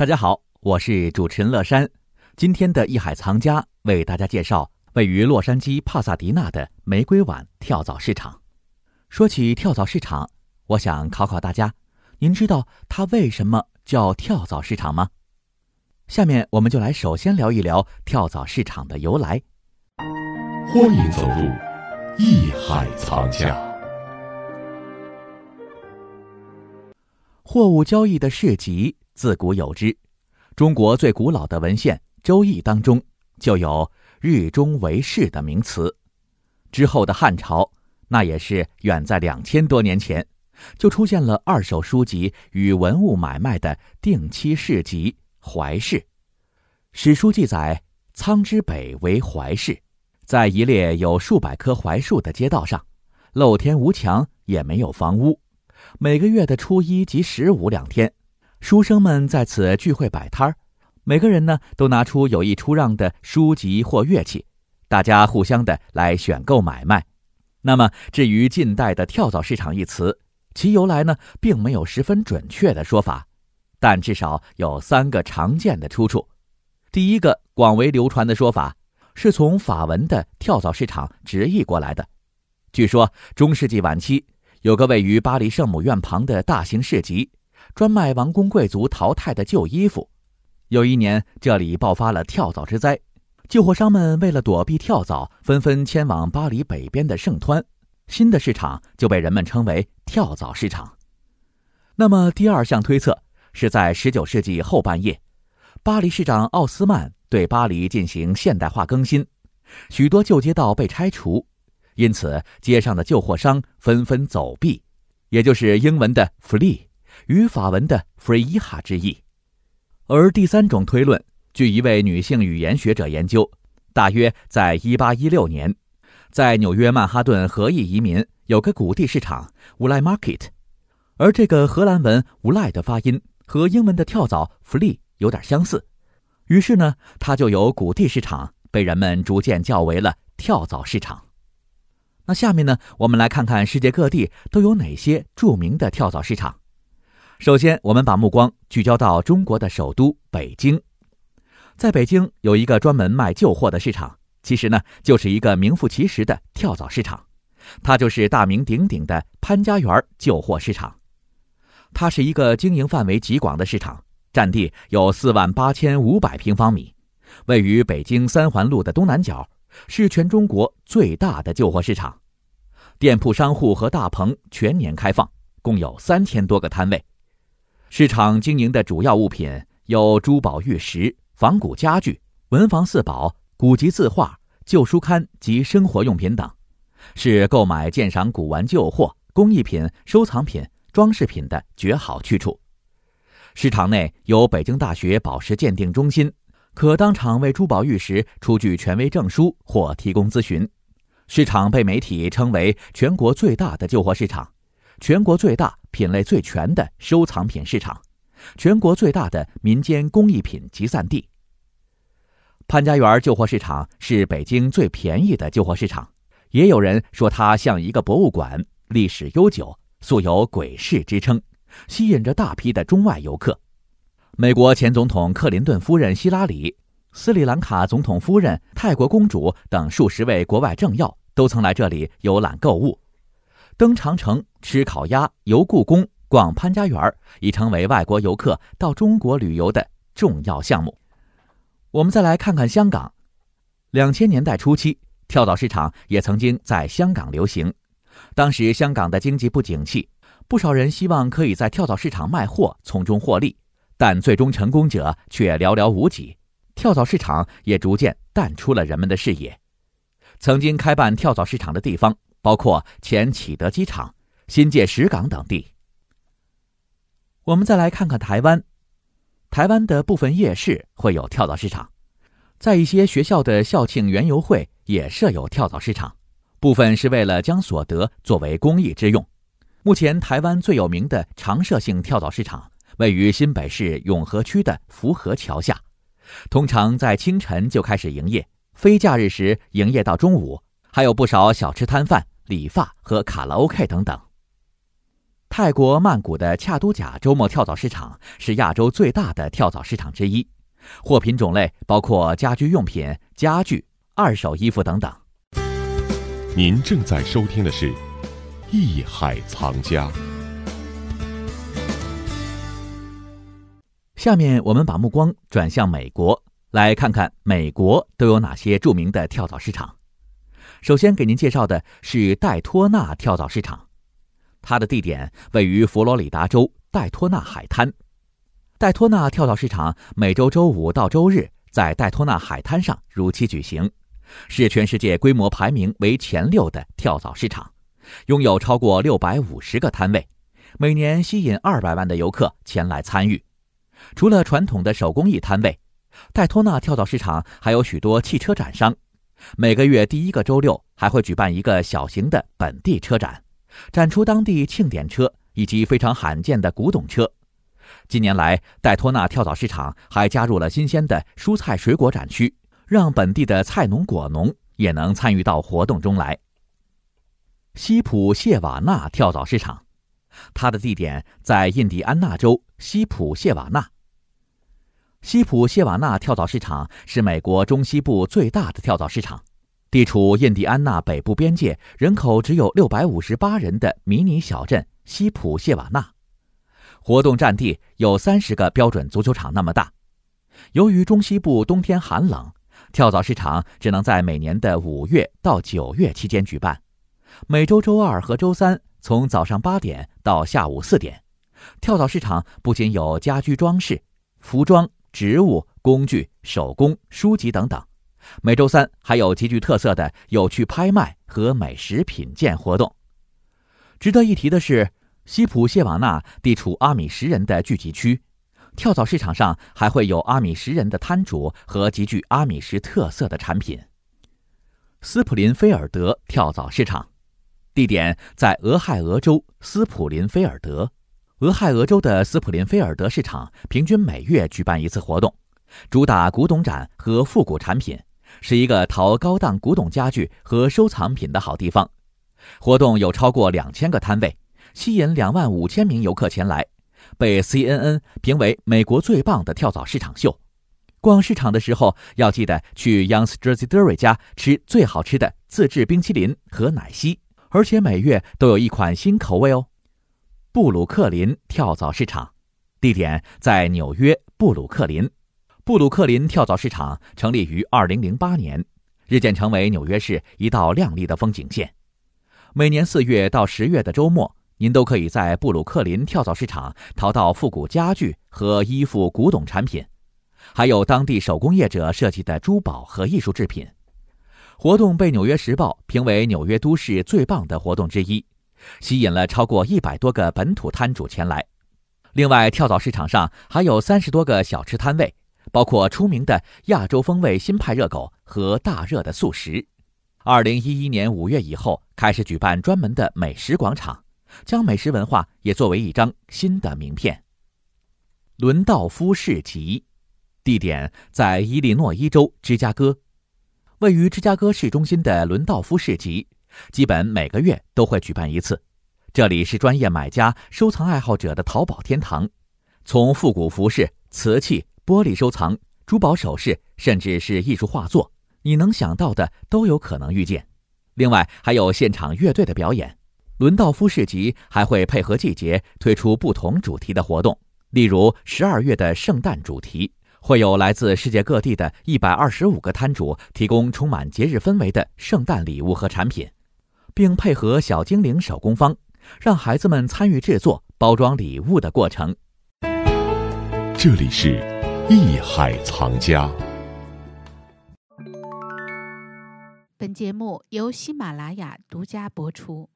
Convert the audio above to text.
大家好，我是主持人乐山。今天的艺海藏家为大家介绍位于洛杉矶帕萨迪纳的玫瑰碗跳蚤市场。说起跳蚤市场，我想考考大家，您知道它为什么叫跳蚤市场吗？下面我们就来首先聊一聊跳蚤市场的由来。欢迎走入艺海藏家。货物交易的市集。自古有之，中国最古老的文献《周易》当中就有“日中为市”的名词。之后的汉朝，那也是远在两千多年前，就出现了二手书籍与文物买卖的定期市集——淮市。史书记载，苍之北为淮市，在一列有数百棵槐树的街道上，露天无墙，也没有房屋。每个月的初一及十五两天。书生们在此聚会摆摊儿，每个人呢都拿出有意出让的书籍或乐器，大家互相的来选购买卖。那么，至于近代的“跳蚤市场”一词，其由来呢，并没有十分准确的说法，但至少有三个常见的出处。第一个广为流传的说法，是从法文的“跳蚤市场”直译过来的。据说中世纪晚期，有个位于巴黎圣母院旁的大型市集。专卖王公贵族淘汰的旧衣服。有一年，这里爆发了跳蚤之灾，旧货商们为了躲避跳蚤，纷纷迁往巴黎北边的圣湍。新的市场就被人们称为跳蚤市场。那么，第二项推测是在19世纪后半叶，巴黎市长奥斯曼对巴黎进行现代化更新，许多旧街道被拆除，因此街上的旧货商纷纷走避，也就是英文的 “flee”。与法文的 “freeha” 之意，而第三种推论，据一位女性语言学者研究，大约在1816年，在纽约曼哈顿荷裔移民有个谷地市场 w o l Market），而这个荷兰文 “Woolley” 的发音和英文的跳蚤 “flea” 有点相似，于是呢，它就由谷地市场被人们逐渐叫为了跳蚤市场。那下面呢，我们来看看世界各地都有哪些著名的跳蚤市场。首先，我们把目光聚焦到中国的首都北京。在北京有一个专门卖旧货的市场，其实呢，就是一个名副其实的跳蚤市场。它就是大名鼎鼎的潘家园旧货市场。它是一个经营范围极广的市场，占地有四万八千五百平方米，位于北京三环路的东南角，是全中国最大的旧货市场。店铺、商户和大棚全年开放，共有三千多个摊位。市场经营的主要物品有珠宝、玉石、仿古家具、文房四宝、古籍字画、旧书刊及生活用品等，是购买鉴赏古玩旧货、工艺品、收藏品、装饰品的绝好去处。市场内有北京大学宝石鉴定中心，可当场为珠宝玉石出具权威证书或提供咨询。市场被媒体称为全国最大的旧货市场。全国最大、品类最全的收藏品市场，全国最大的民间工艺品集散地。潘家园旧货市场是北京最便宜的旧货市场，也有人说它像一个博物馆，历史悠久，素有“鬼市”之称，吸引着大批的中外游客。美国前总统克林顿夫人希拉里、斯里兰卡总统夫人、泰国公主等数十位国外政要都曾来这里游览购物。登长城、吃烤鸭、游故宫、逛潘家园已成为外国游客到中国旅游的重要项目。我们再来看看香港，两千年代初期，跳蚤市场也曾经在香港流行。当时香港的经济不景气，不少人希望可以在跳蚤市场卖货，从中获利，但最终成功者却寥寥无几。跳蚤市场也逐渐淡出了人们的视野。曾经开办跳蚤市场的地方。包括前启德机场、新界石港等地。我们再来看看台湾，台湾的部分夜市会有跳蚤市场，在一些学校的校庆园游会也设有跳蚤市场，部分是为了将所得作为公益之用。目前，台湾最有名的常设性跳蚤市场位于新北市永和区的福和桥下，通常在清晨就开始营业，非假日时营业到中午。还有不少小吃摊贩、理发和卡拉 OK 等等。泰国曼谷的恰都甲周末跳蚤市场是亚洲最大的跳蚤市场之一，货品种类包括家居用品、家具、二手衣服等等。您正在收听的是《艺海藏家》。下面我们把目光转向美国，来看看美国都有哪些著名的跳蚤市场。首先给您介绍的是戴托纳跳蚤市场。它的地点位于佛罗里达州戴托纳海滩。戴托纳跳蚤市场每周周五到周日在戴托纳海滩上如期举行，是全世界规模排名为前六的跳蚤市场，拥有超过六百五十个摊位，每年吸引二百万的游客前来参与。除了传统的手工艺摊位，戴托纳跳蚤市场还有许多汽车展商，每个月第一个周六还会举办一个小型的本地车展。展出当地庆典车以及非常罕见的古董车。近年来，戴托纳跳蚤市场还加入了新鲜的蔬菜水果展区，让本地的菜农果农也能参与到活动中来。西普谢瓦纳跳蚤市场，它的地点在印第安纳州西普谢瓦纳。西普谢瓦纳跳蚤市场是美国中西部最大的跳蚤市场。地处印第安纳北部边界、人口只有六百五十八人的迷你小镇西普谢瓦纳，活动占地有三十个标准足球场那么大。由于中西部冬天寒冷，跳蚤市场只能在每年的五月到九月期间举办。每周周二和周三从早上八点到下午四点，跳蚤市场不仅有家居装饰、服装、植物、工具、手工、书籍等等。每周三还有极具特色的有趣拍卖和美食品鉴活动。值得一提的是，西普谢瓦纳地处阿米什人的聚集区，跳蚤市场上还会有阿米什人的摊主和极具阿米什特色的产品。斯普林菲尔德跳蚤市场，地点在俄亥俄州斯普林菲尔德。俄亥俄州的斯普林菲尔德市场平均每月举办一次活动，主打古董展和复古产品。是一个淘高档古董家具和收藏品的好地方，活动有超过两千个摊位，吸引两万五千名游客前来，被 CNN 评为美国最棒的跳蚤市场秀。逛市场的时候要记得去 Young's Jersey Dairy 家吃最好吃的自制冰淇淋和奶昔，而且每月都有一款新口味哦。布鲁克林跳蚤市场，地点在纽约布鲁克林。布鲁克林跳蚤市场成立于2008年，日渐成为纽约市一道亮丽的风景线。每年四月到十月的周末，您都可以在布鲁克林跳蚤市场淘到复古家具和衣服、古董产品，还有当地手工业者设计的珠宝和艺术制品。活动被《纽约时报》评为纽约都市最棒的活动之一，吸引了超过一百多个本土摊主前来。另外，跳蚤市场上还有三十多个小吃摊位。包括出名的亚洲风味新派热狗和大热的素食。二零一一年五月以后开始举办专门的美食广场，将美食文化也作为一张新的名片。伦道夫市集，地点在伊利诺伊州芝加哥。位于芝加哥市中心的伦道夫市集，基本每个月都会举办一次。这里是专业买家、收藏爱好者的淘宝天堂，从复古服饰、瓷器。玻璃收藏、珠宝首饰，甚至是艺术画作，你能想到的都有可能遇见。另外，还有现场乐队的表演。伦道夫市集还会配合季节推出不同主题的活动，例如十二月的圣诞主题，会有来自世界各地的一百二十五个摊主提供充满节日氛围的圣诞礼物和产品，并配合小精灵手工坊，让孩子们参与制作、包装礼物的过程。这里是。艺海藏家。本节目由喜马拉雅独家播出。